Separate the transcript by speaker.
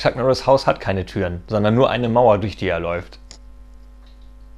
Speaker 1: Chuck Norris Haus hat keine Türen, sondern nur eine Mauer, durch die er läuft.